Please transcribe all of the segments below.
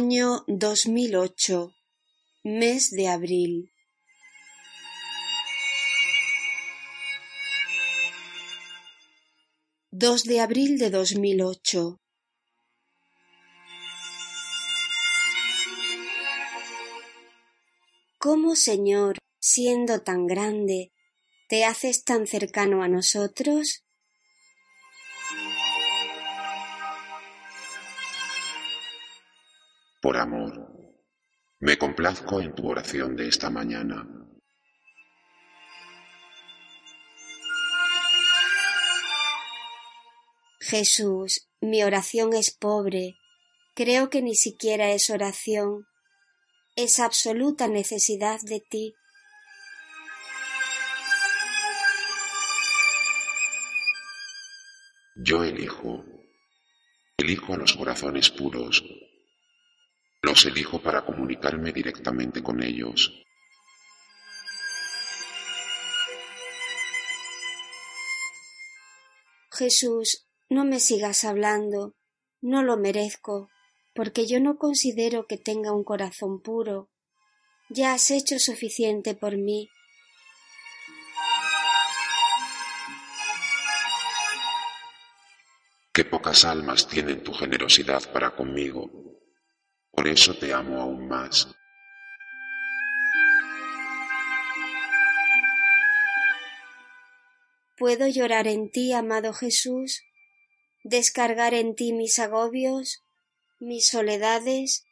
Año 2008, mes de abril. Dos de abril de 2008. ¿Cómo, Señor, siendo tan grande, te haces tan cercano a nosotros? Por amor, me complazco en tu oración de esta mañana. Jesús, mi oración es pobre, creo que ni siquiera es oración, es absoluta necesidad de ti. Yo elijo, elijo a los corazones puros, los elijo para comunicarme directamente con ellos. Jesús, no me sigas hablando, no lo merezco, porque yo no considero que tenga un corazón puro. Ya has hecho suficiente por mí. Qué pocas almas tienen tu generosidad para conmigo. Por eso te amo aún más. ¿Puedo llorar en ti, amado Jesús? ¿Descargar en ti mis agobios, mis soledades?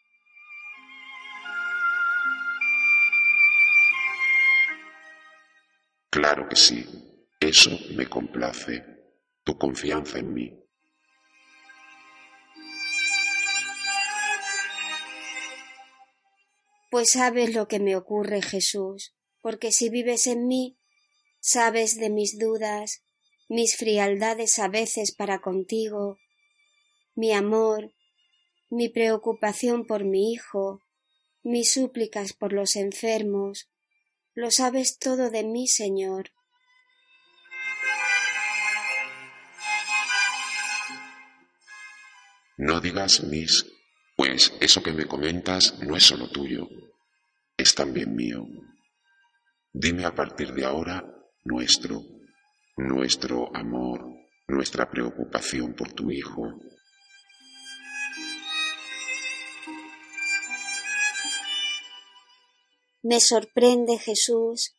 Claro que sí, eso me complace, tu confianza en mí. Pues sabes lo que me ocurre, Jesús, porque si vives en mí, sabes de mis dudas, mis frialdades a veces para contigo, mi amor, mi preocupación por mi hijo, mis súplicas por los enfermos, lo sabes todo de mí, Señor. No digas mis, pues eso que me comentas no es solo tuyo, es también mío. Dime a partir de ahora nuestro, nuestro amor, nuestra preocupación por tu Hijo. Me sorprende, Jesús,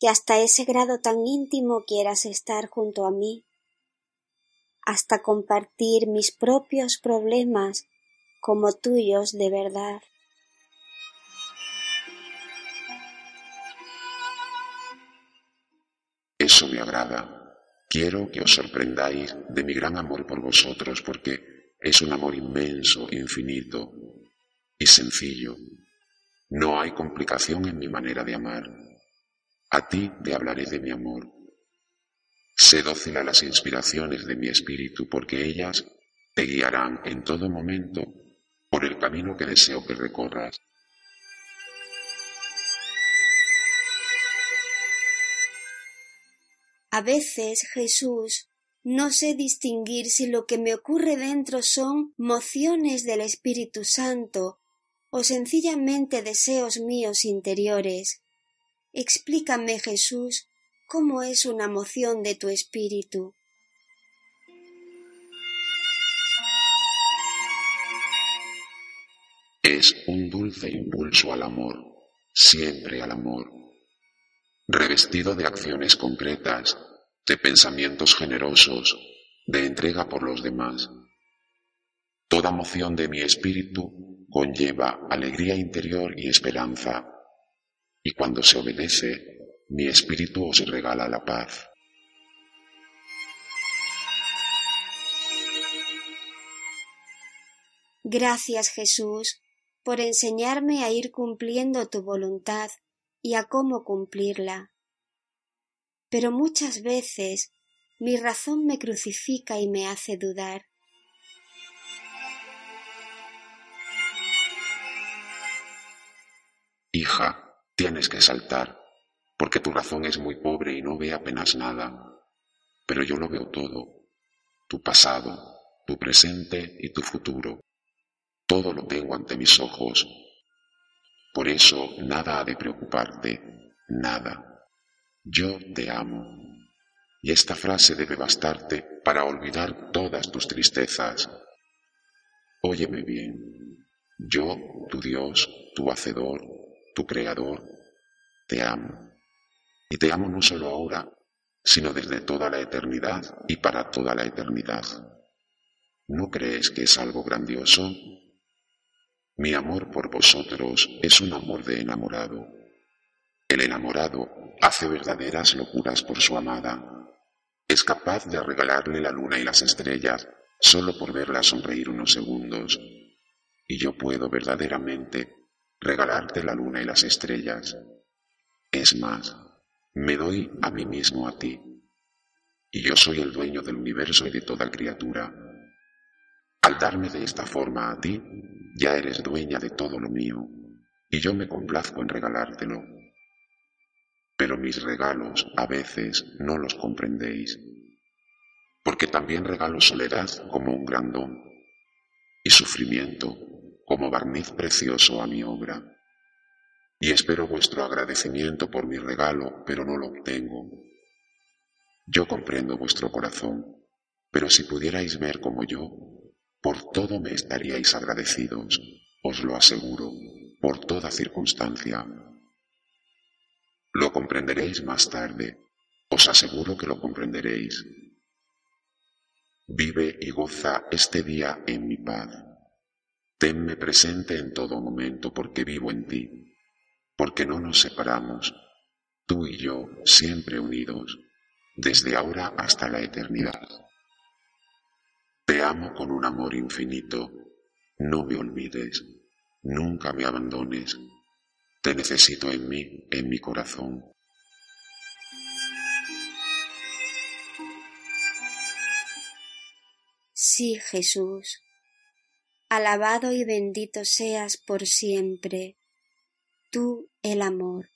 que hasta ese grado tan íntimo quieras estar junto a mí, hasta compartir mis propios problemas como tuyos de verdad. Eso me agrada. Quiero que os sorprendáis de mi gran amor por vosotros porque es un amor inmenso, infinito y sencillo. No hay complicación en mi manera de amar. A ti te hablaré de mi amor. Sé dócil a las inspiraciones de mi espíritu porque ellas te guiarán en todo momento por el camino que deseo que recorras. A veces, Jesús, no sé distinguir si lo que me ocurre dentro son mociones del Espíritu Santo o sencillamente deseos míos interiores. Explícame, Jesús, cómo es una moción de tu espíritu. Es un dulce impulso al amor, siempre al amor revestido de acciones concretas, de pensamientos generosos, de entrega por los demás. Toda moción de mi espíritu conlleva alegría interior y esperanza, y cuando se obedece, mi espíritu os regala la paz. Gracias Jesús por enseñarme a ir cumpliendo tu voluntad y a cómo cumplirla. Pero muchas veces mi razón me crucifica y me hace dudar. Hija, tienes que saltar, porque tu razón es muy pobre y no ve apenas nada. Pero yo lo veo todo, tu pasado, tu presente y tu futuro. Todo lo tengo ante mis ojos. Por eso nada ha de preocuparte, nada. Yo te amo. Y esta frase debe bastarte para olvidar todas tus tristezas. Óyeme bien. Yo, tu Dios, tu Hacedor, tu Creador, te amo. Y te amo no solo ahora, sino desde toda la eternidad y para toda la eternidad. ¿No crees que es algo grandioso? Mi amor por vosotros es un amor de enamorado. El enamorado hace verdaderas locuras por su amada es capaz de regalarle la luna y las estrellas solo por verla sonreír unos segundos. Y yo puedo verdaderamente regalarte la luna y las estrellas. Es más, me doy a mí mismo a ti. Y yo soy el dueño del universo y de toda criatura. Al darme de esta forma a ti, ya eres dueña de todo lo mío, y yo me complazco en regalártelo pero mis regalos a veces no los comprendéis, porque también regalo soledad como un gran don y sufrimiento como barniz precioso a mi obra. Y espero vuestro agradecimiento por mi regalo, pero no lo obtengo. Yo comprendo vuestro corazón, pero si pudierais ver como yo, por todo me estaríais agradecidos, os lo aseguro, por toda circunstancia. Lo comprenderéis más tarde, os aseguro que lo comprenderéis. Vive y goza este día en mi paz. Tenme presente en todo momento porque vivo en ti, porque no nos separamos, tú y yo siempre unidos, desde ahora hasta la eternidad. Te amo con un amor infinito, no me olvides, nunca me abandones, te necesito en mí, en mi corazón. Sí, Jesús. Alabado y bendito seas por siempre, tú el amor.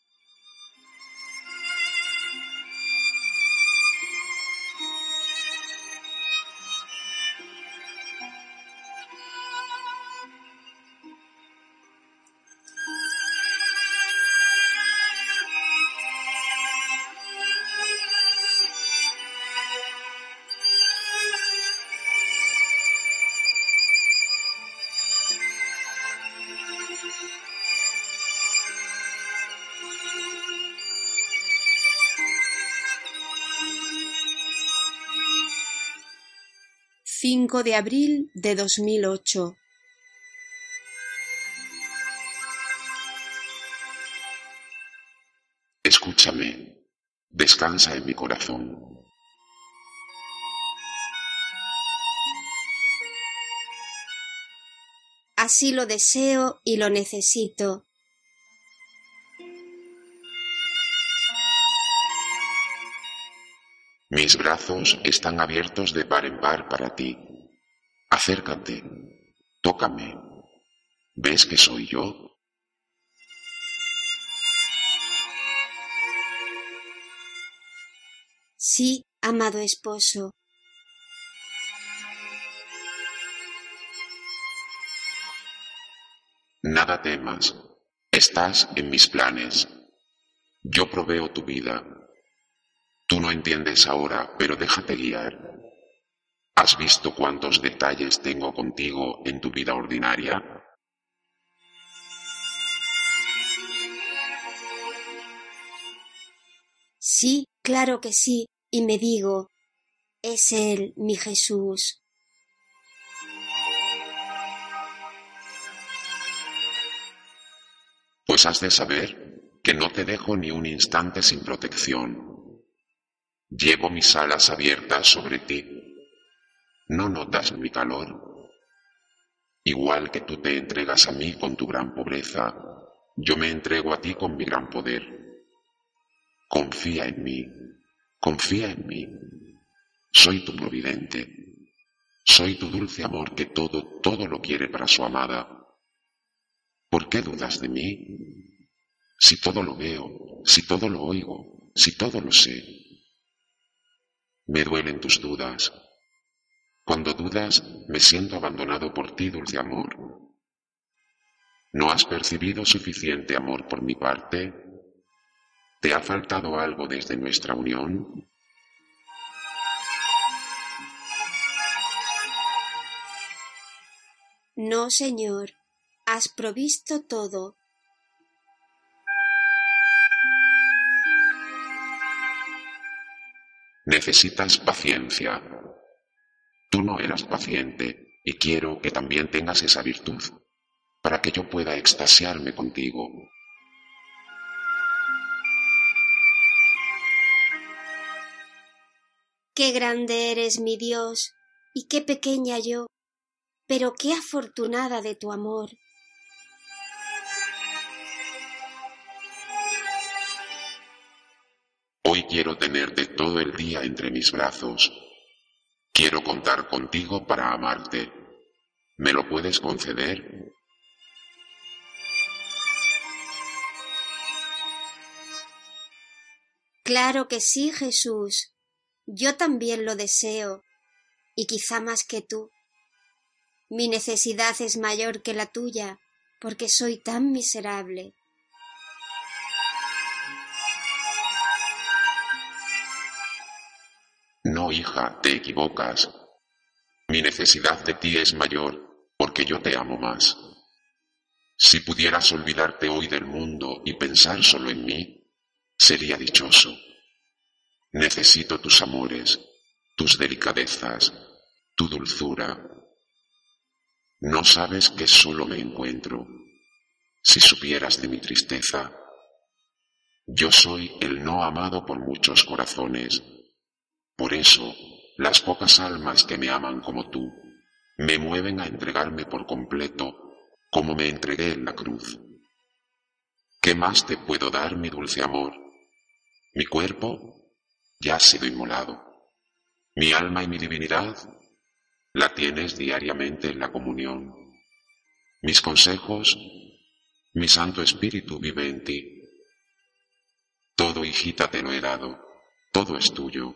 5 de abril de 2008. Escúchame, descansa en mi corazón. Así lo deseo y lo necesito. Mis brazos están abiertos de par en par para ti. Acércate, tócame. ¿Ves que soy yo? Sí, amado esposo. Nada temas, estás en mis planes. Yo proveo tu vida, Tú no entiendes ahora, pero déjate guiar. ¿Has visto cuántos detalles tengo contigo en tu vida ordinaria? Sí, claro que sí, y me digo, es Él, mi Jesús. Pues has de saber que no te dejo ni un instante sin protección. Llevo mis alas abiertas sobre ti. ¿No notas mi calor? Igual que tú te entregas a mí con tu gran pobreza, yo me entrego a ti con mi gran poder. Confía en mí, confía en mí. Soy tu providente. Soy tu dulce amor que todo, todo lo quiere para su amada. ¿Por qué dudas de mí? Si todo lo veo, si todo lo oigo, si todo lo sé. Me duelen tus dudas. Cuando dudas, me siento abandonado por ti, dulce amor. ¿No has percibido suficiente amor por mi parte? ¿Te ha faltado algo desde nuestra unión? No, Señor, has provisto todo. Necesitas paciencia. Tú no eras paciente y quiero que también tengas esa virtud para que yo pueda extasiarme contigo. Qué grande eres, mi Dios, y qué pequeña yo, pero qué afortunada de tu amor. Hoy quiero tenerte todo el día entre mis brazos. Quiero contar contigo para amarte. ¿Me lo puedes conceder? Claro que sí, Jesús. Yo también lo deseo, y quizá más que tú. Mi necesidad es mayor que la tuya, porque soy tan miserable. No, hija, te equivocas. Mi necesidad de ti es mayor, porque yo te amo más. Si pudieras olvidarte hoy del mundo y pensar solo en mí, sería dichoso. Necesito tus amores, tus delicadezas, tu dulzura. No sabes que solo me encuentro. Si supieras de mi tristeza, yo soy el no amado por muchos corazones. Por eso, las pocas almas que me aman como tú, me mueven a entregarme por completo como me entregué en la cruz. ¿Qué más te puedo dar, mi dulce amor? Mi cuerpo ya ha sido inmolado. Mi alma y mi divinidad la tienes diariamente en la comunión. Mis consejos, mi Santo Espíritu vive en ti. Todo, hijita, te lo he dado, todo es tuyo.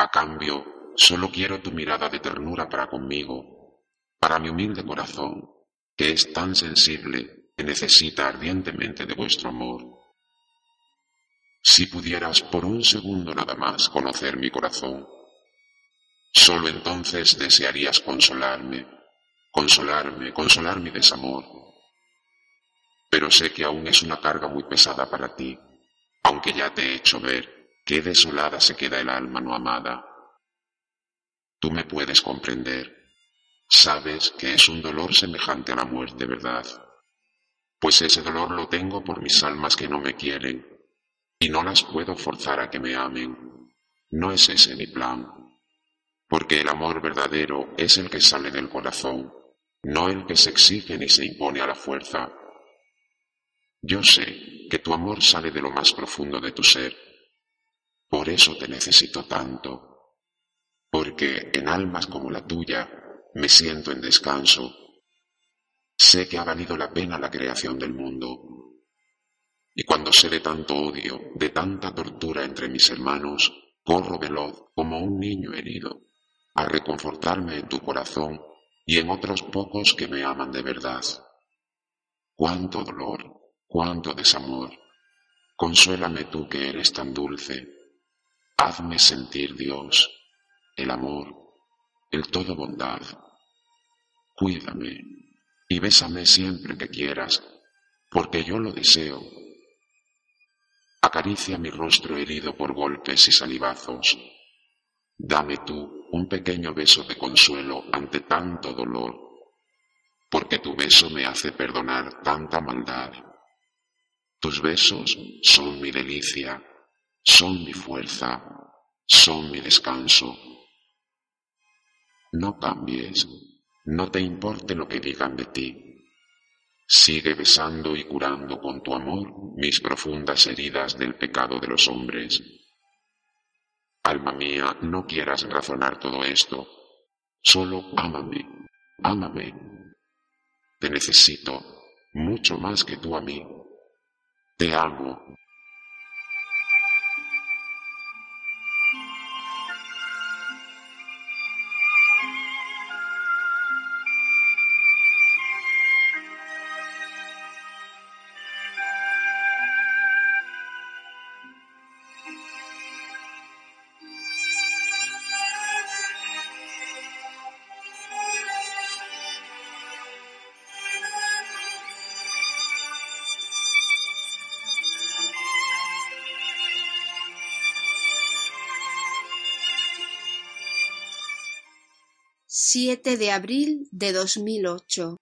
A cambio, solo quiero tu mirada de ternura para conmigo, para mi humilde corazón, que es tan sensible que necesita ardientemente de vuestro amor. Si pudieras por un segundo nada más conocer mi corazón, solo entonces desearías consolarme, consolarme, consolar mi desamor. Pero sé que aún es una carga muy pesada para ti, aunque ya te he hecho ver qué desolada se queda el alma no amada. Tú me puedes comprender. Sabes que es un dolor semejante a la muerte, ¿verdad? Pues ese dolor lo tengo por mis almas que no me quieren, y no las puedo forzar a que me amen. No es ese mi plan, porque el amor verdadero es el que sale del corazón, no el que se exige ni se impone a la fuerza. Yo sé que tu amor sale de lo más profundo de tu ser, por eso te necesito tanto, porque en almas como la tuya me siento en descanso. Sé que ha valido la pena la creación del mundo, y cuando sé de tanto odio, de tanta tortura entre mis hermanos, corro veloz como un niño herido, a reconfortarme en tu corazón y en otros pocos que me aman de verdad. Cuánto dolor, cuánto desamor. Consuélame tú que eres tan dulce. Hazme sentir Dios, el amor, el todo bondad. Cuídame y bésame siempre que quieras, porque yo lo deseo Acaricia mi rostro herido por golpes y salivazos. Dame tú un pequeño beso de consuelo ante tanto dolor, porque tu beso me hace perdonar tanta maldad. Tus besos son mi delicia, son mi fuerza, son mi descanso. No cambies, no te importe lo que digan de ti. Sigue besando y curando con tu amor mis profundas heridas del pecado de los hombres. Alma mía, no quieras razonar todo esto. Solo ámame, ámame. Te necesito mucho más que tú a mí. Te amo, 7 de abril de 2008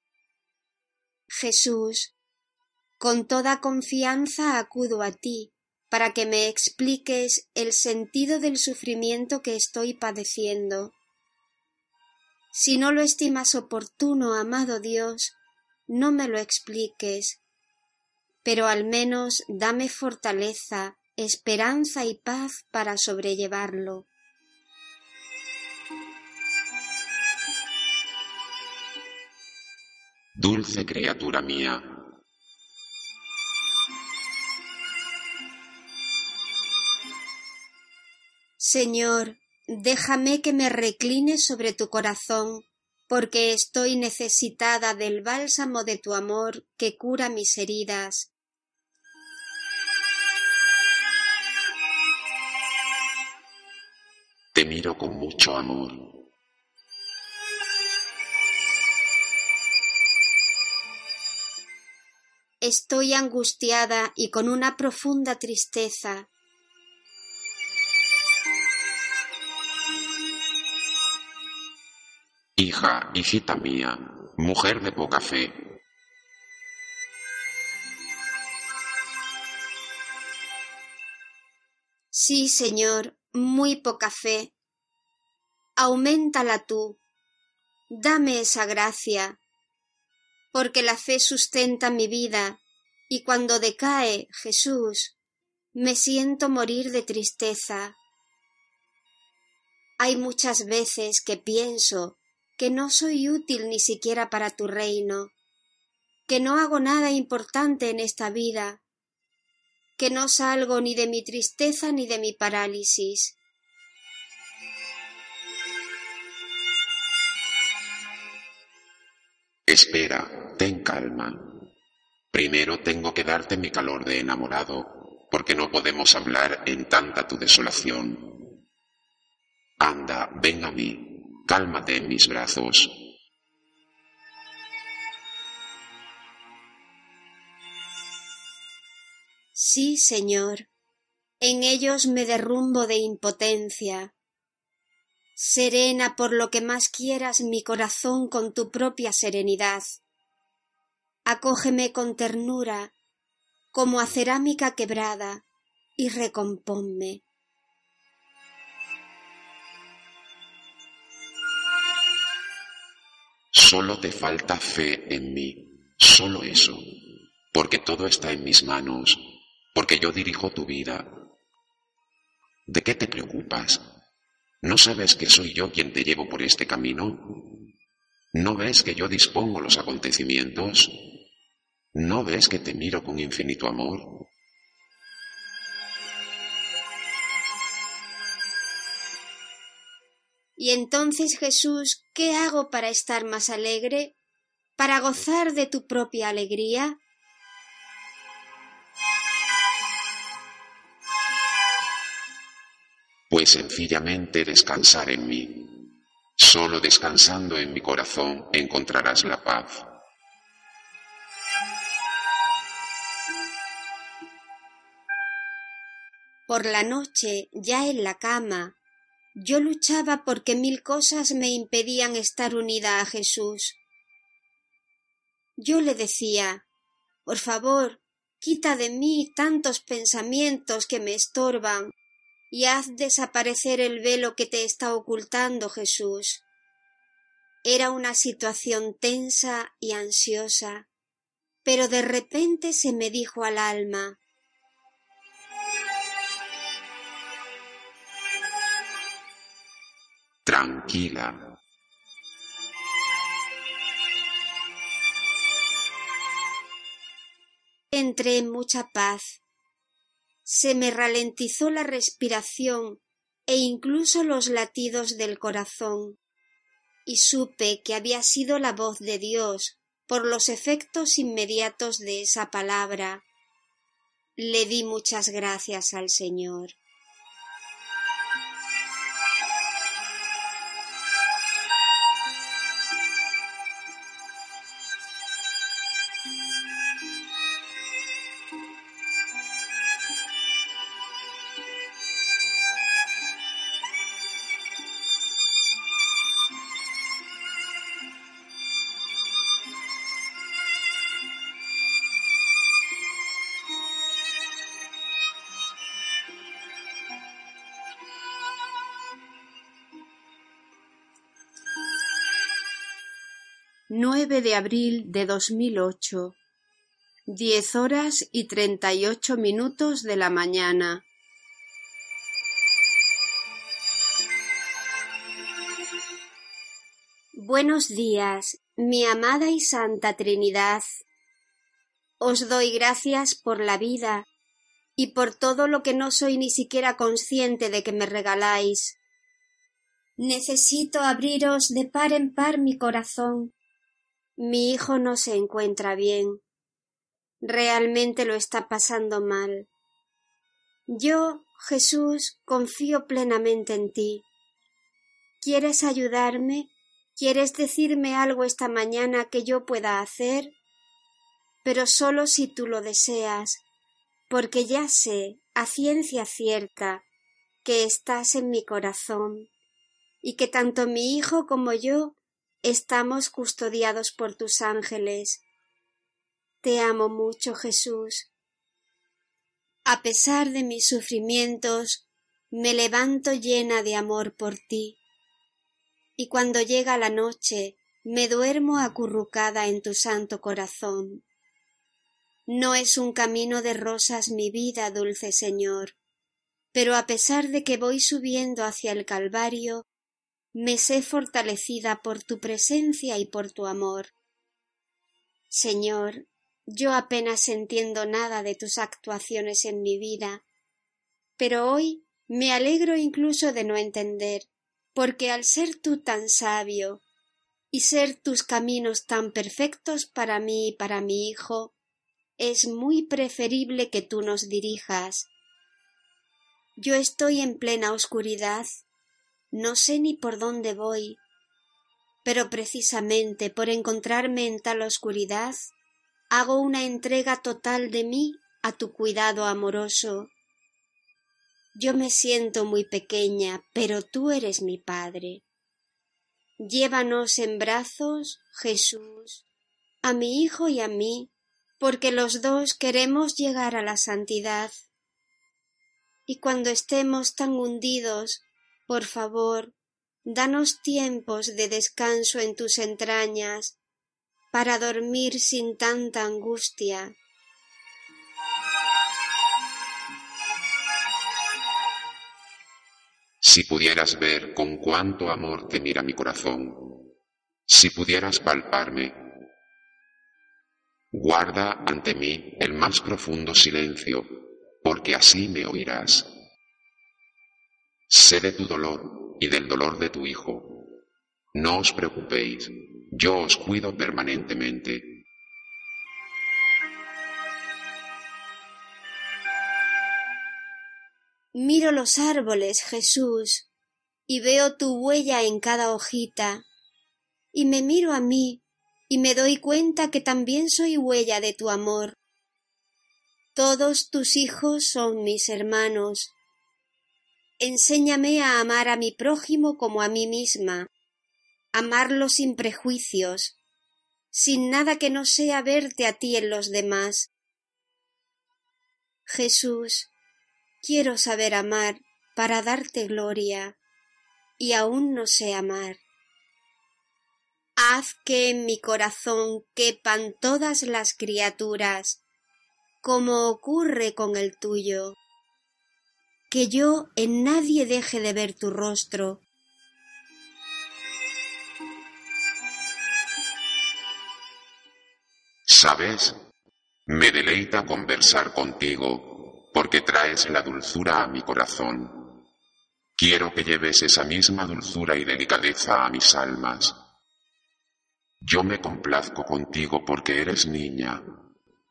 Jesús, con toda confianza acudo a ti para que me expliques el sentido del sufrimiento que estoy padeciendo. Si no lo estimas oportuno, amado Dios, no me lo expliques, pero al menos dame fortaleza, esperanza y paz para sobrellevarlo. Dulce criatura mía, Señor, déjame que me recline sobre tu corazón, porque estoy necesitada del bálsamo de tu amor que cura mis heridas. Te miro con mucho amor. Estoy angustiada y con una profunda tristeza. Hija, hijita mía, mujer de poca fe. Sí, Señor, muy poca fe. Aumentala tú. Dame esa gracia, porque la fe sustenta mi vida, y cuando decae Jesús, me siento morir de tristeza. Hay muchas veces que pienso que no soy útil ni siquiera para tu reino, que no hago nada importante en esta vida, que no salgo ni de mi tristeza ni de mi parálisis. Espera, ten calma. Primero tengo que darte mi calor de enamorado, porque no podemos hablar en tanta tu desolación. Anda, ven a mí, cálmate en mis brazos. Sí, Señor, en ellos me derrumbo de impotencia. Serena por lo que más quieras mi corazón con tu propia serenidad. Acógeme con ternura, como a cerámica quebrada, y recomponme. Solo te falta fe en mí, solo eso, porque todo está en mis manos, porque yo dirijo tu vida. ¿De qué te preocupas? ¿No sabes que soy yo quien te llevo por este camino? ¿No ves que yo dispongo los acontecimientos? ¿No ves que te miro con infinito amor? Y entonces Jesús, ¿qué hago para estar más alegre? ¿Para gozar de tu propia alegría? Pues sencillamente descansar en mí. Solo descansando en mi corazón encontrarás la paz. Por la noche, ya en la cama, yo luchaba porque mil cosas me impedían estar unida a Jesús. Yo le decía, por favor, quita de mí tantos pensamientos que me estorban y haz desaparecer el velo que te está ocultando Jesús. Era una situación tensa y ansiosa, pero de repente se me dijo al alma tranquila. Entré en mucha paz. Se me ralentizó la respiración e incluso los latidos del corazón, y supe que había sido la voz de Dios por los efectos inmediatos de esa palabra. Le di muchas gracias al Señor. 9 de abril de 2008, 10 horas y 38 minutos de la mañana. Buenos días, mi amada y santa Trinidad. Os doy gracias por la vida y por todo lo que no soy ni siquiera consciente de que me regaláis. Necesito abriros de par en par mi corazón mi hijo no se encuentra bien. Realmente lo está pasando mal. Yo, Jesús, confío plenamente en ti. ¿Quieres ayudarme? ¿Quieres decirme algo esta mañana que yo pueda hacer? Pero solo si tú lo deseas, porque ya sé, a ciencia cierta, que estás en mi corazón, y que tanto mi hijo como yo estamos custodiados por tus ángeles. Te amo mucho, Jesús. A pesar de mis sufrimientos, me levanto llena de amor por ti. Y cuando llega la noche, me duermo acurrucada en tu santo corazón. No es un camino de rosas mi vida, dulce Señor, pero a pesar de que voy subiendo hacia el Calvario, me sé fortalecida por tu presencia y por tu amor. Señor, yo apenas entiendo nada de tus actuaciones en mi vida, pero hoy me alegro incluso de no entender, porque al ser tú tan sabio y ser tus caminos tan perfectos para mí y para mi hijo, es muy preferible que tú nos dirijas. Yo estoy en plena oscuridad no sé ni por dónde voy, pero precisamente por encontrarme en tal oscuridad, hago una entrega total de mí a tu cuidado amoroso. Yo me siento muy pequeña, pero tú eres mi Padre. Llévanos en brazos, Jesús, a mi Hijo y a mí, porque los dos queremos llegar a la santidad. Y cuando estemos tan hundidos por favor, danos tiempos de descanso en tus entrañas, para dormir sin tanta angustia. Si pudieras ver con cuánto amor te mira mi corazón, si pudieras palparme, guarda ante mí el más profundo silencio, porque así me oirás. Sé de tu dolor y del dolor de tu hijo. No os preocupéis, yo os cuido permanentemente. Miro los árboles, Jesús, y veo tu huella en cada hojita, y me miro a mí, y me doy cuenta que también soy huella de tu amor. Todos tus hijos son mis hermanos, Enséñame a amar a mi prójimo como a mí misma, amarlo sin prejuicios, sin nada que no sea verte a ti en los demás. Jesús, quiero saber amar para darte gloria, y aún no sé amar. Haz que en mi corazón quepan todas las criaturas, como ocurre con el tuyo que yo en nadie deje de ver tu rostro. Sabes, me deleita conversar contigo porque traes la dulzura a mi corazón. Quiero que lleves esa misma dulzura y delicadeza a mis almas. Yo me complazco contigo porque eres niña,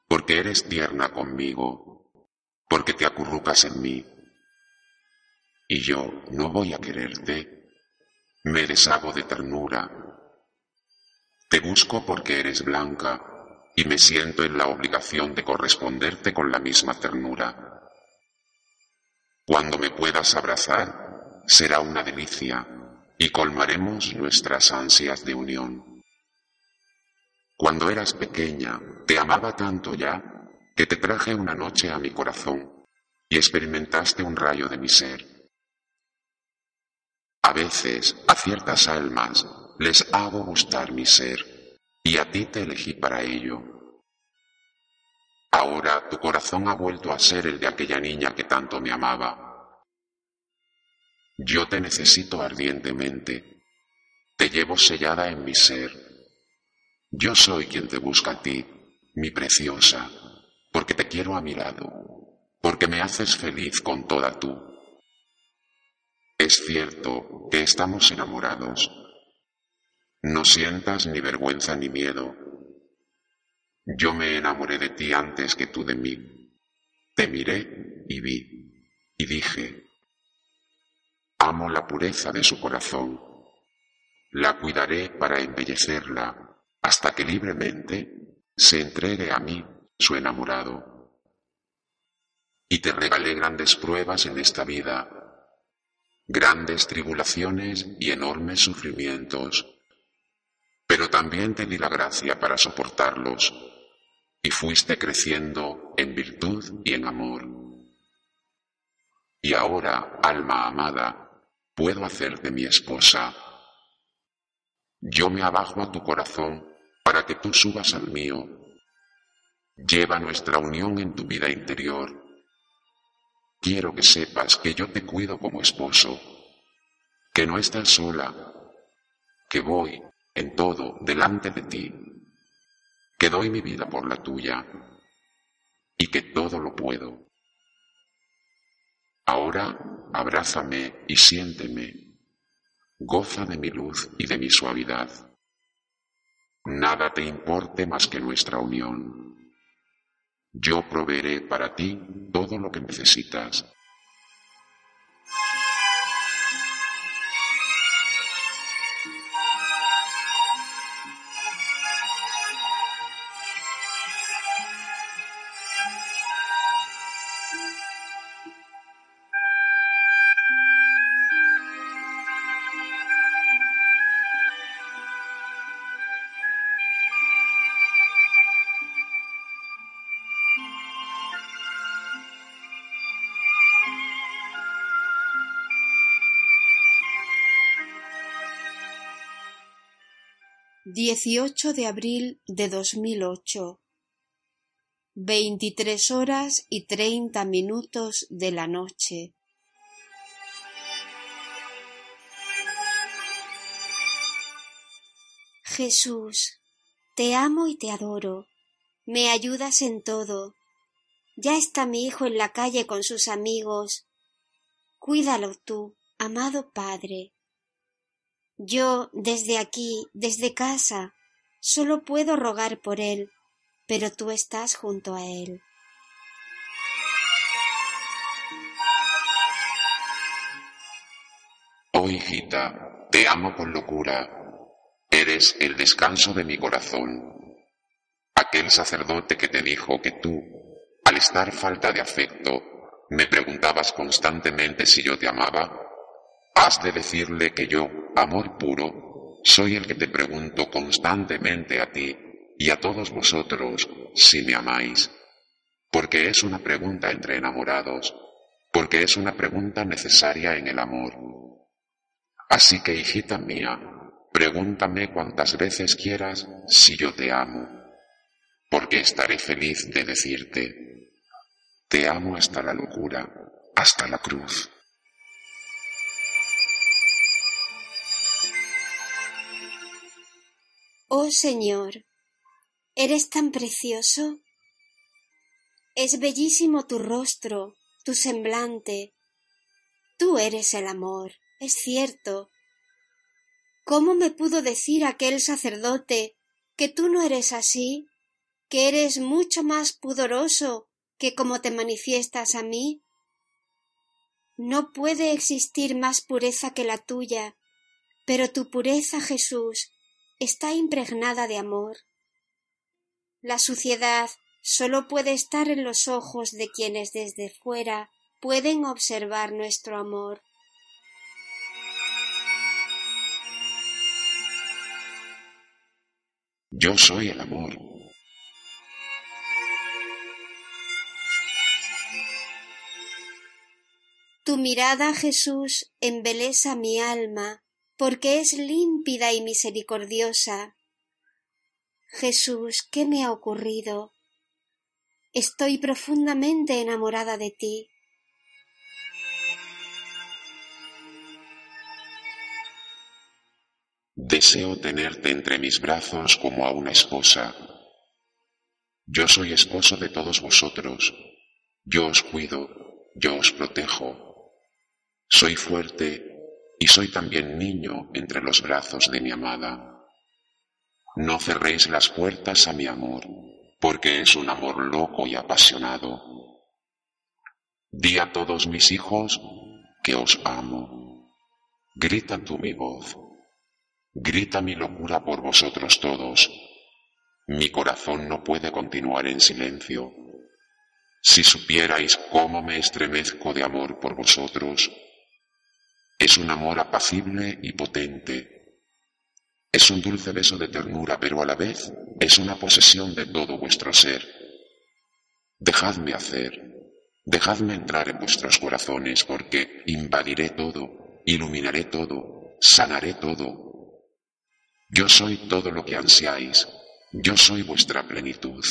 porque eres tierna conmigo, porque te acurrucas en mí y yo no voy a quererte. Me deshago de ternura. Te busco porque eres blanca y me siento en la obligación de corresponderte con la misma ternura. Cuando me puedas abrazar, será una delicia y colmaremos nuestras ansias de unión. Cuando eras pequeña, te amaba tanto ya que te traje una noche a mi corazón y experimentaste un rayo de mi ser. A veces a ciertas almas les hago gustar mi ser, y a ti te elegí para ello. Ahora tu corazón ha vuelto a ser el de aquella niña que tanto me amaba. Yo te necesito ardientemente, te llevo sellada en mi ser. Yo soy quien te busca a ti, mi preciosa, porque te quiero a mi lado, porque me haces feliz con toda tú. Es cierto que estamos enamorados, no sientas ni vergüenza ni miedo. Yo me enamoré de ti antes que tú de mí. Te miré y vi, y dije, amo la pureza de su corazón. La cuidaré para embellecerla hasta que libremente se entregue a mí su enamorado. Y te regalé grandes pruebas en esta vida, grandes tribulaciones y enormes sufrimientos pero también te di la gracia para soportarlos, y fuiste creciendo en virtud y en amor. Y ahora, alma amada, puedo hacerte mi esposa. Yo me abajo a tu corazón para que tú subas al mío. Lleva nuestra unión en tu vida interior. Quiero que sepas que yo te cuido como esposo, que no estás sola, que voy en todo delante de ti, que doy mi vida por la tuya y que todo lo puedo. Ahora abrázame y siénteme, goza de mi luz y de mi suavidad. Nada te importe más que nuestra unión. Yo proveeré para ti todo lo que necesitas 18 de abril de 2008 23 horas y 30 minutos de la noche Jesús, te amo y te adoro. Me ayudas en todo. Ya está mi hijo en la calle con sus amigos. Cuídalo tú, amado Padre. Yo, desde aquí, desde casa, solo puedo rogar por él, pero tú estás junto a él. Oh hijita, te amo con locura. Eres el descanso de mi corazón. Aquel sacerdote que te dijo que tú, al estar falta de afecto, me preguntabas constantemente si yo te amaba, Has de decirle que yo, amor puro, soy el que te pregunto constantemente a ti y a todos vosotros si me amáis, porque es una pregunta entre enamorados, porque es una pregunta necesaria en el amor. Así que, hijita mía, pregúntame cuantas veces quieras si yo te amo, porque estaré feliz de decirte, te amo hasta la locura, hasta la cruz. Oh Señor, ¿eres tan precioso? Es bellísimo tu rostro, tu semblante. Tú eres el amor, es cierto. ¿Cómo me pudo decir aquel sacerdote que tú no eres así, que eres mucho más pudoroso que como te manifiestas a mí? No puede existir más pureza que la tuya, pero tu pureza, Jesús, está impregnada de amor. La suciedad sólo puede estar en los ojos de quienes desde fuera pueden observar nuestro amor. Yo soy el amor. Tu mirada, Jesús, embelesa mi alma porque es límpida y misericordiosa. Jesús, ¿qué me ha ocurrido? Estoy profundamente enamorada de ti. Deseo tenerte entre mis brazos como a una esposa. Yo soy esposo de todos vosotros. Yo os cuido, yo os protejo. Soy fuerte y soy también niño entre los brazos de mi amada. No cerréis las puertas a mi amor, porque es un amor loco y apasionado. Di a todos mis hijos que os amo. Grita tú mi voz. Grita mi locura por vosotros todos. Mi corazón no puede continuar en silencio. Si supierais cómo me estremezco de amor por vosotros, es un amor apacible y potente. Es un dulce beso de ternura, pero a la vez es una posesión de todo vuestro ser. Dejadme hacer, dejadme entrar en vuestros corazones, porque invadiré todo, iluminaré todo, sanaré todo. Yo soy todo lo que ansiáis, yo soy vuestra plenitud.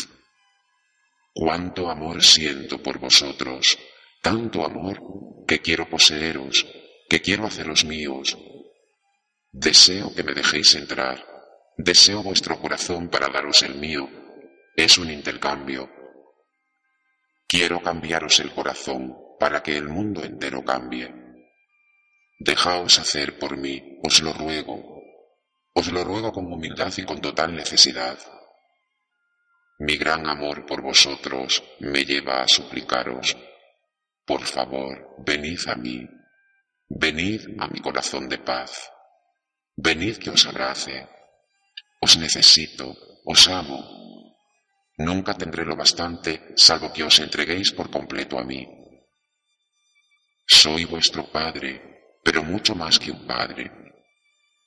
Cuánto amor siento por vosotros, tanto amor que quiero poseeros, que quiero haceros míos. Deseo que me dejéis entrar, deseo vuestro corazón para daros el mío. Es un intercambio. Quiero cambiaros el corazón para que el mundo entero cambie. Dejaos hacer por mí, os lo ruego. Os lo ruego con humildad y con total necesidad. Mi gran amor por vosotros me lleva a suplicaros. Por favor, venid a mí. Venid a mi corazón de paz. Venid que os abrace. Os necesito, os amo. Nunca tendré lo bastante salvo que os entreguéis por completo a mí. Soy vuestro Padre, pero mucho más que un Padre.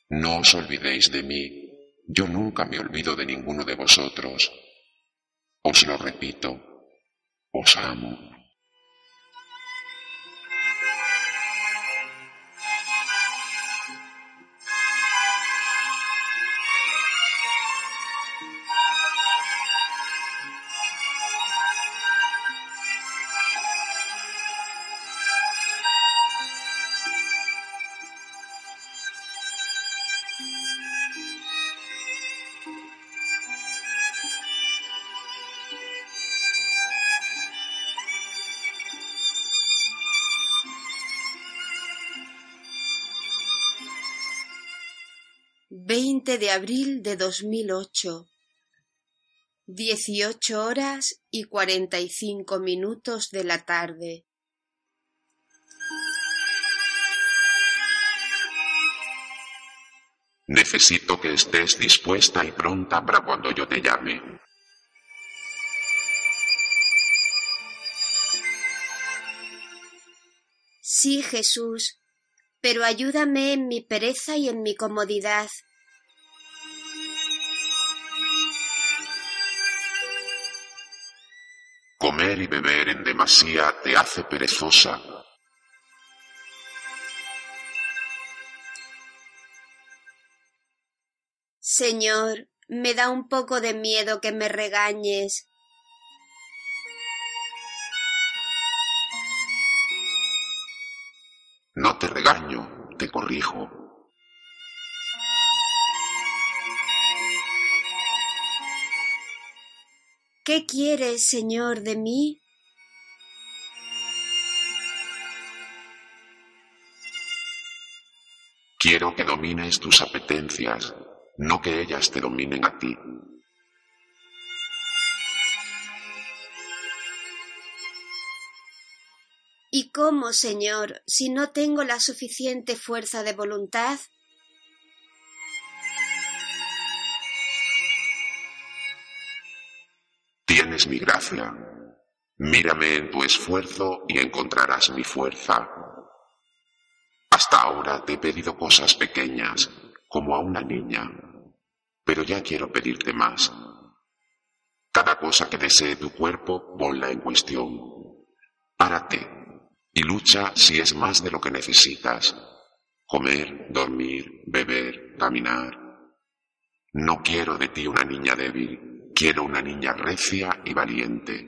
No os olvidéis de mí. Yo nunca me olvido de ninguno de vosotros. Os lo repito, os amo. 20 de abril de 2008. 18 horas y 45 minutos de la tarde. Necesito que estés dispuesta y pronta para cuando yo te llame. Sí, Jesús, pero ayúdame en mi pereza y en mi comodidad. Comer y beber en demasía te hace perezosa. Señor, me da un poco de miedo que me regañes. No te regaño, te corrijo. ¿Qué quieres, Señor, de mí? Quiero que domines tus apetencias, no que ellas te dominen a ti. ¿Y cómo, Señor, si no tengo la suficiente fuerza de voluntad? Mi gracia. Mírame en tu esfuerzo y encontrarás mi fuerza. Hasta ahora te he pedido cosas pequeñas, como a una niña, pero ya quiero pedirte más. Cada cosa que desee tu cuerpo, ponla en cuestión. Párate y lucha si es más de lo que necesitas. Comer, dormir, beber, caminar. No quiero de ti una niña débil, quiero una niña recia y valiente.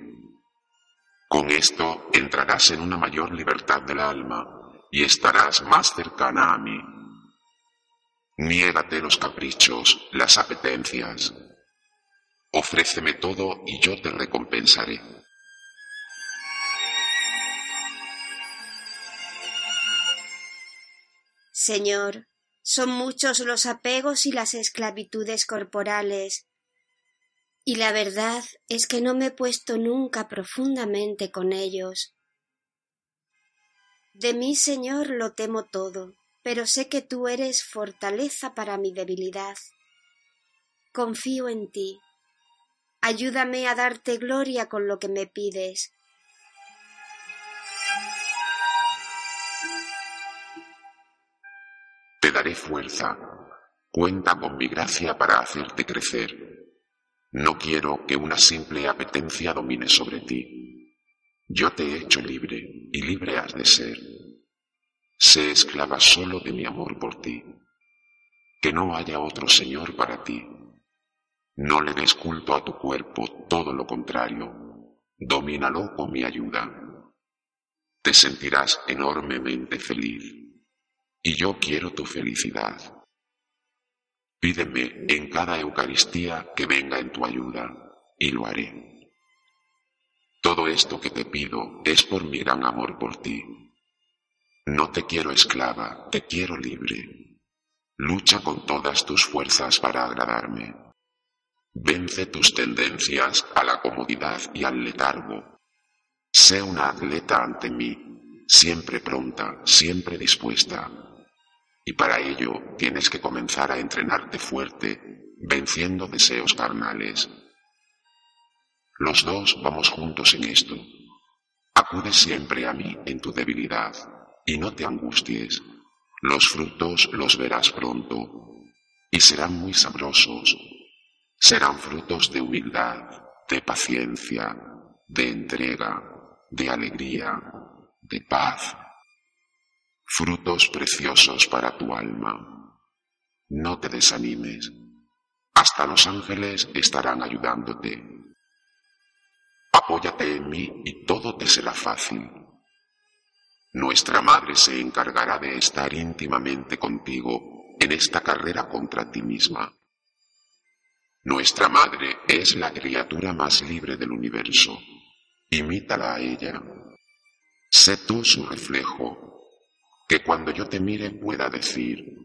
Con esto entrarás en una mayor libertad del alma y estarás más cercana a mí. Niégate los caprichos, las apetencias. Ofréceme todo y yo te recompensaré. Señor, son muchos los apegos y las esclavitudes corporales, y la verdad es que no me he puesto nunca profundamente con ellos. De mí, Señor, lo temo todo, pero sé que tú eres fortaleza para mi debilidad. Confío en ti. Ayúdame a darte gloria con lo que me pides, daré fuerza. Cuenta con mi gracia para hacerte crecer. No quiero que una simple apetencia domine sobre ti. Yo te he hecho libre y libre has de ser. Sé esclava solo de mi amor por ti. Que no haya otro Señor para ti. No le des culto a tu cuerpo, todo lo contrario. Domínalo con mi ayuda. Te sentirás enormemente feliz y yo quiero tu felicidad. Pídeme en cada Eucaristía que venga en tu ayuda, y lo haré. Todo esto que te pido es por mi gran amor por ti. No te quiero esclava, te quiero libre. Lucha con todas tus fuerzas para agradarme. Vence tus tendencias a la comodidad y al letargo. Sé una atleta ante mí, siempre pronta, siempre dispuesta, y para ello tienes que comenzar a entrenarte fuerte, venciendo deseos carnales. Los dos vamos juntos en esto. Acude siempre a mí en tu debilidad y no te angusties. Los frutos los verás pronto y serán muy sabrosos. Serán frutos de humildad, de paciencia, de entrega, de alegría, de paz frutos preciosos para tu alma. No te desanimes. Hasta los ángeles estarán ayudándote. Apóyate en mí y todo te será fácil. Nuestra Madre se encargará de estar íntimamente contigo en esta carrera contra ti misma. Nuestra Madre es la criatura más libre del universo. Imítala a ella. Sé tú su reflejo que cuando yo te mire pueda decir,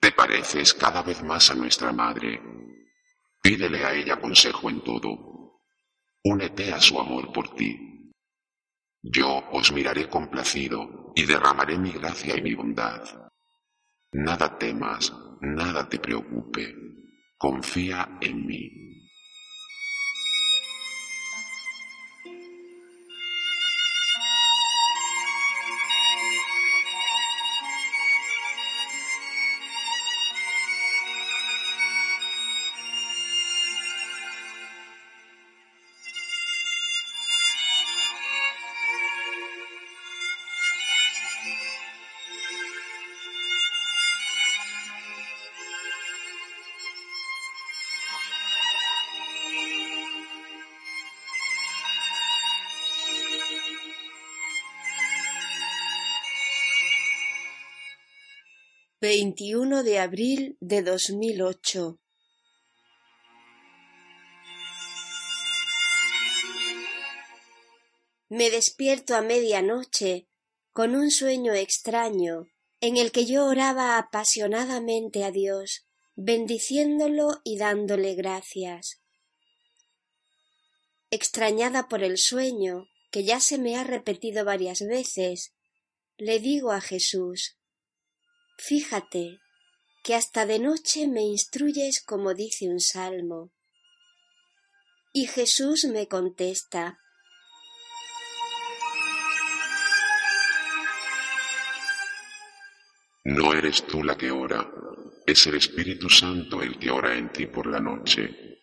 te pareces cada vez más a nuestra madre. Pídele a ella consejo en todo. Únete a su amor por ti. Yo os miraré complacido y derramaré mi gracia y mi bondad. Nada temas, nada te preocupe. Confía en mí. 21 de abril de 2008 Me despierto a medianoche con un sueño extraño en el que yo oraba apasionadamente a Dios, bendiciéndolo y dándole gracias. Extrañada por el sueño, que ya se me ha repetido varias veces, le digo a Jesús Fíjate que hasta de noche me instruyes como dice un salmo. Y Jesús me contesta, No eres tú la que ora, es el Espíritu Santo el que ora en ti por la noche.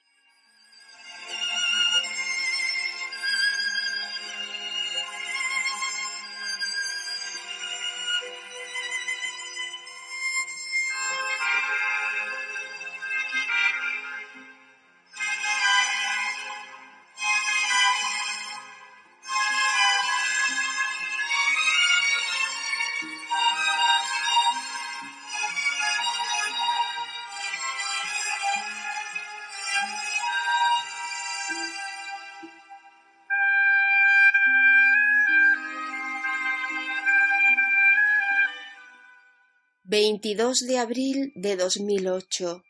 22 de abril de 2008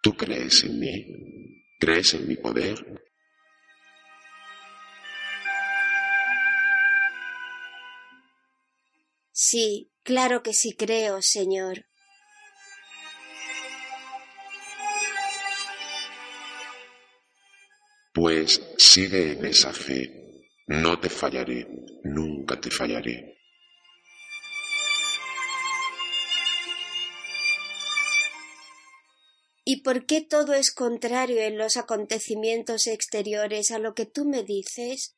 ¿Tú crees en mí? ¿Crees en mi poder? Sí, claro que sí creo, Señor. Pues sigue en esa fe. No te fallaré, nunca te fallaré. ¿Y por qué todo es contrario en los acontecimientos exteriores a lo que tú me dices?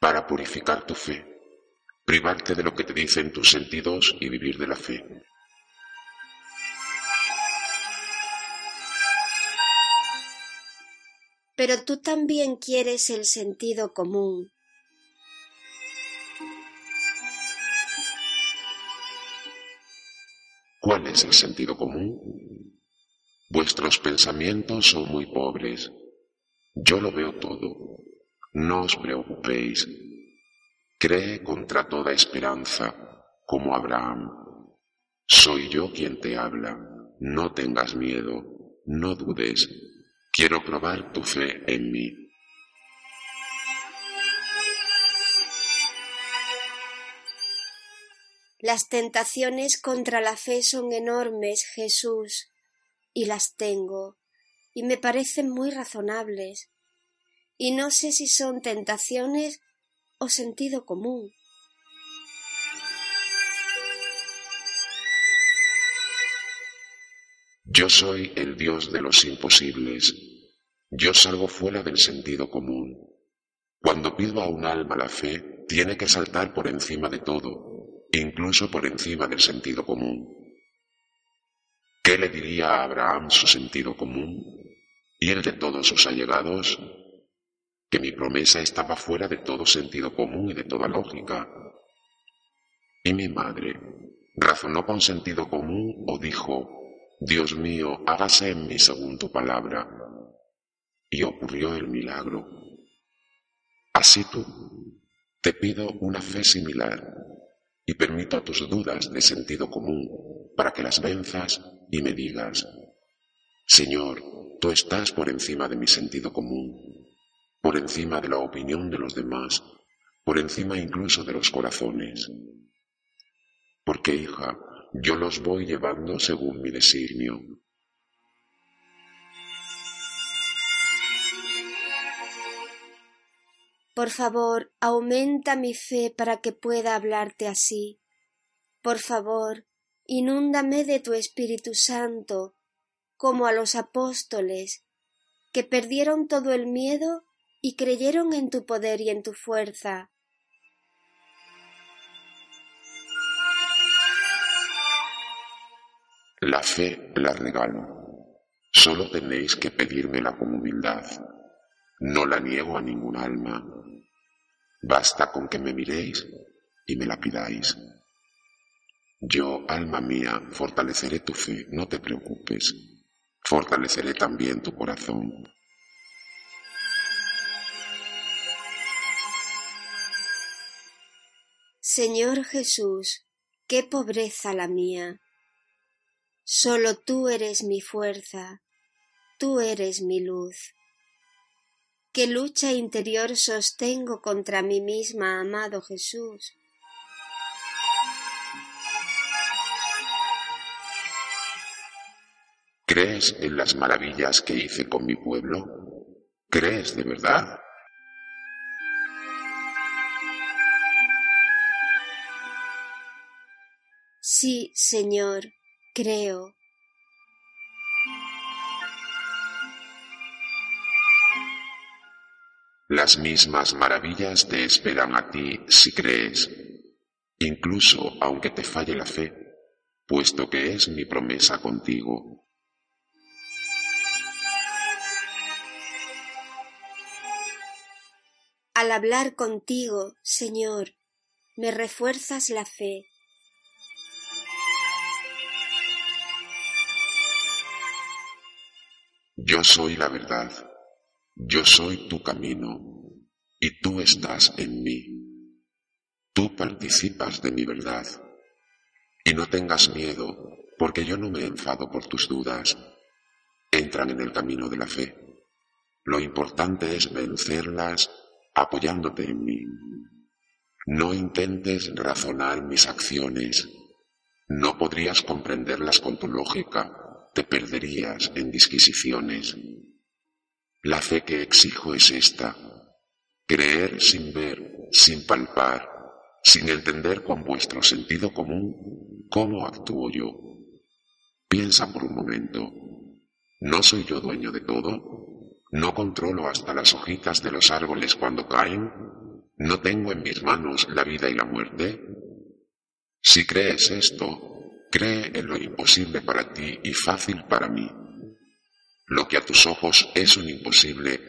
Para purificar tu fe, privarte de lo que te dicen tus sentidos y vivir de la fe. Pero tú también quieres el sentido común. ¿Cuál es el sentido común? Vuestros pensamientos son muy pobres. Yo lo veo todo. No os preocupéis. Cree contra toda esperanza, como Abraham. Soy yo quien te habla. No tengas miedo. No dudes Quiero probar tu fe en mí. Las tentaciones contra la fe son enormes, Jesús, y las tengo, y me parecen muy razonables, y no sé si son tentaciones o sentido común. Yo soy el Dios de los imposibles. Yo salgo fuera del sentido común. Cuando pido a un alma la fe, tiene que saltar por encima de todo, incluso por encima del sentido común. ¿Qué le diría a Abraham su sentido común y el de todos sus allegados? Que mi promesa estaba fuera de todo sentido común y de toda lógica. Y mi madre razonó con sentido común o dijo, Dios mío, hágase en mí según tu palabra. Y ocurrió el milagro. Así tú, te pido una fe similar y permito tus dudas de sentido común para que las venzas y me digas, Señor, tú estás por encima de mi sentido común, por encima de la opinión de los demás, por encima incluso de los corazones. Porque, hija, yo los voy llevando según mi designio. Por favor, aumenta mi fe para que pueda hablarte así. Por favor, inúndame de tu Espíritu Santo, como a los apóstoles, que perdieron todo el miedo y creyeron en tu poder y en tu fuerza. La fe la regalo. Solo tenéis que pedírmela con humildad. No la niego a ningún alma. Basta con que me miréis y me la pidáis. Yo, alma mía, fortaleceré tu fe, no te preocupes. Fortaleceré también tu corazón. Señor Jesús, qué pobreza la mía. Solo tú eres mi fuerza, tú eres mi luz. ¿Qué lucha interior sostengo contra mí misma, amado Jesús? ¿Crees en las maravillas que hice con mi pueblo? ¿Crees de verdad? Sí, Señor, creo. Las mismas maravillas te esperan a ti si crees, incluso aunque te falle la fe, puesto que es mi promesa contigo. Al hablar contigo, Señor, me refuerzas la fe Yo soy la verdad, yo soy tu camino, y tú estás en mí. Tú participas de mi verdad. Y no tengas miedo, porque yo no me enfado por tus dudas. Entran en el camino de la fe. Lo importante es vencerlas apoyándote en mí. No intentes razonar mis acciones. No podrías comprenderlas con tu lógica. Te perderías en disquisiciones. La fe que exijo es esta. Creer sin ver, sin palpar, sin entender con vuestro sentido común cómo actúo yo. Piensa por un momento. ¿No soy yo dueño de todo? ¿No controlo hasta las hojitas de los árboles cuando caen? ¿No tengo en mis manos la vida y la muerte? Si crees esto, cree en lo imposible para ti y fácil para mí. Lo que a tus ojos es un imposible,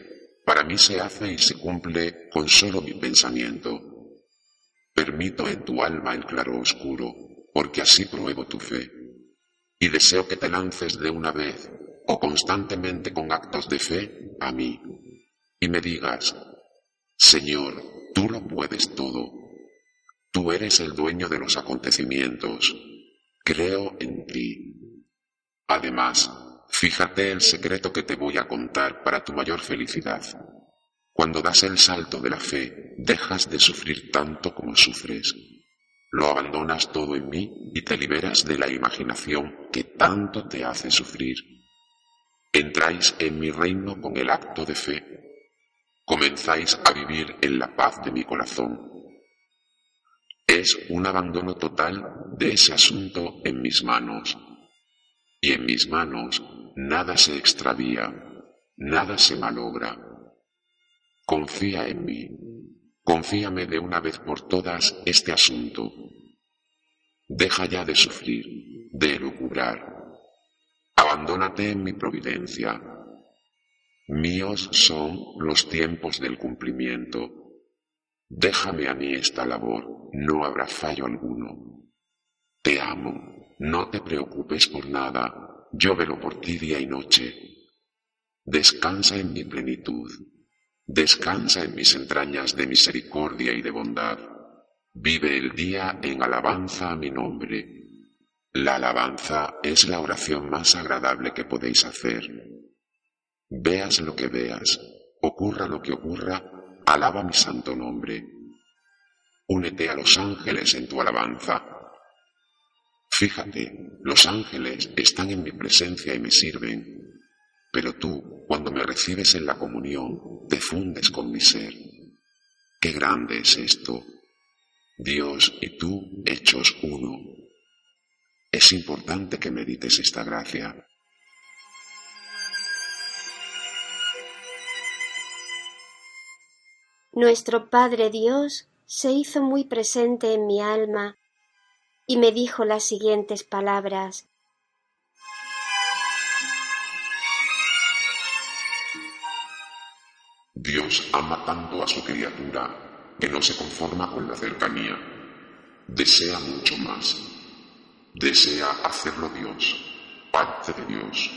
para mí se hace y se cumple con solo mi pensamiento. Permito en tu alma el claro oscuro, porque así pruebo tu fe. Y deseo que te lances de una vez o constantemente con actos de fe a mí y me digas, Señor, tú lo puedes todo, tú eres el dueño de los acontecimientos, creo en ti. Además, fíjate el secreto que te voy a contar para tu mayor felicidad. Cuando das el salto de la fe, dejas de sufrir tanto como sufres. Lo abandonas todo en mí y te liberas de la imaginación que tanto te hace sufrir entráis en mi reino con el acto de fe, comenzáis a vivir en la paz de mi corazón. Es un abandono total de ese asunto en mis manos, y en mis manos nada se extravía, nada se malogra. Confía en mí, confíame de una vez por todas este asunto. Deja ya de sufrir, de elucubrar, abandónate en mi providencia. Míos son los tiempos del cumplimiento. Déjame a mí esta labor, no habrá fallo alguno. Te amo, no te preocupes por nada, yo velo por ti día y noche. Descansa en mi plenitud, descansa en mis entrañas de misericordia y de bondad. Vive el día en alabanza a mi nombre la alabanza es la oración más agradable que podéis hacer. Veas lo que veas, ocurra lo que ocurra, alaba mi santo nombre. Únete a los ángeles en tu alabanza. Fíjate, los ángeles están en mi presencia y me sirven, pero tú, cuando me recibes en la comunión, te fundes con mi ser. Qué grande es esto. Dios y tú hechos uno. Es importante que medites esta gracia. Nuestro Padre Dios se hizo muy presente en mi alma y me dijo las siguientes palabras. Dios ama tanto a su criatura que no se conforma con la cercanía, desea mucho más desea hacerlo Dios, parte de Dios.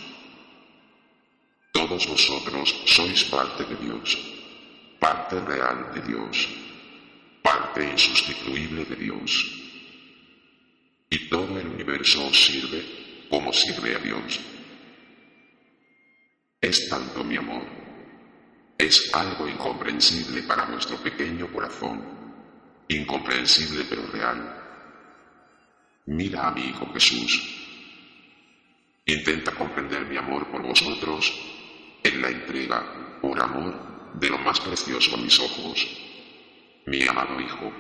Todos vosotros sois parte de Dios, parte real de Dios, parte insustituible de Dios. Y todo el universo os sirve como sirve a Dios. Es tanto mi amor, es algo incomprensible para nuestro pequeño corazón, incomprensible pero real Mira a mi Hijo Jesús. Intenta comprender mi amor por vosotros en la entrega por amor de lo más precioso a mis ojos, mi amado Hijo.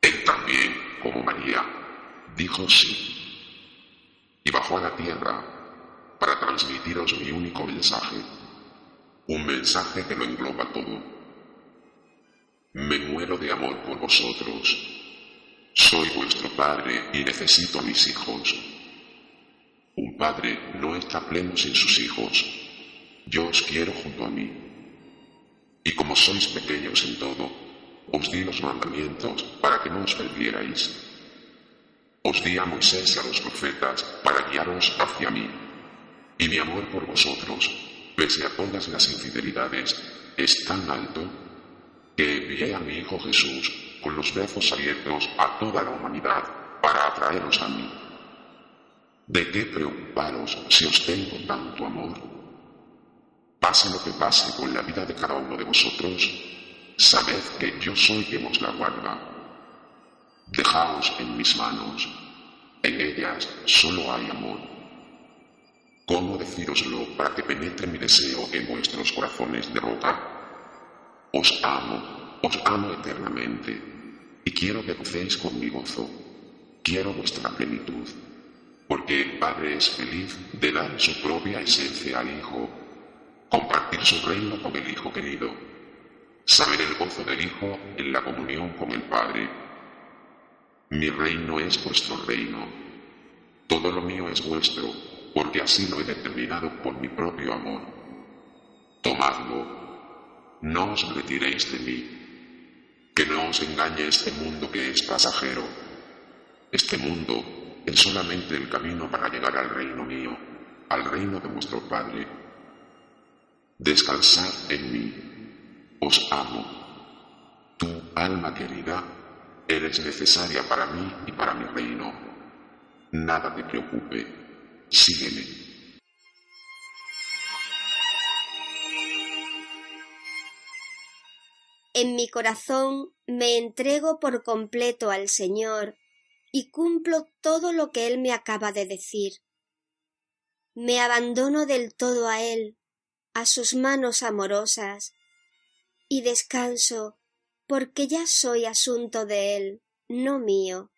Él también, como María, dijo sí y bajó a la tierra para transmitiros mi único mensaje, un mensaje que lo engloba todo. Me muero de amor por vosotros soy vuestro padre y necesito mis hijos. Un padre no está pleno sin sus hijos. Yo os quiero junto a mí. Y como sois pequeños en todo, os di los mandamientos para que no os perdierais. Os di a Moisés y a los profetas para guiaros hacia mí. Y mi amor por vosotros, pese a todas las infidelidades, es tan alto que envié a mi Hijo Jesús con los brazos abiertos a toda la humanidad para atraeros a mí. ¿De qué preocuparos si os tengo tanto amor? Pase lo que pase con la vida de cada uno de vosotros, sabed que yo soy quien os la guarda. Dejaos en mis manos, en ellas solo hay amor. ¿Cómo decíroslo para que penetre mi deseo en vuestros corazones de roca? Os amo, os amo eternamente, y quiero que gocéis con mi gozo. Quiero vuestra plenitud, porque el Padre es feliz de dar su propia esencia al Hijo, compartir su reino con el Hijo querido, saber el gozo del Hijo en la comunión con el Padre. Mi reino es vuestro reino, todo lo mío es vuestro, porque así lo he determinado por mi propio amor. Tomadlo no os retiréis de mí, que no os engañe este mundo que es pasajero. Este mundo es solamente el camino para llegar al reino mío, al reino de vuestro Padre. Descansad en mí, os amo. Tu alma querida, eres necesaria para mí y para mi reino. Nada te preocupe, sígueme. En mi corazón me entrego por completo al Señor y cumplo todo lo que Él me acaba de decir. Me abandono del todo a Él, a sus manos amorosas, y descanso porque ya soy asunto de Él, no mío.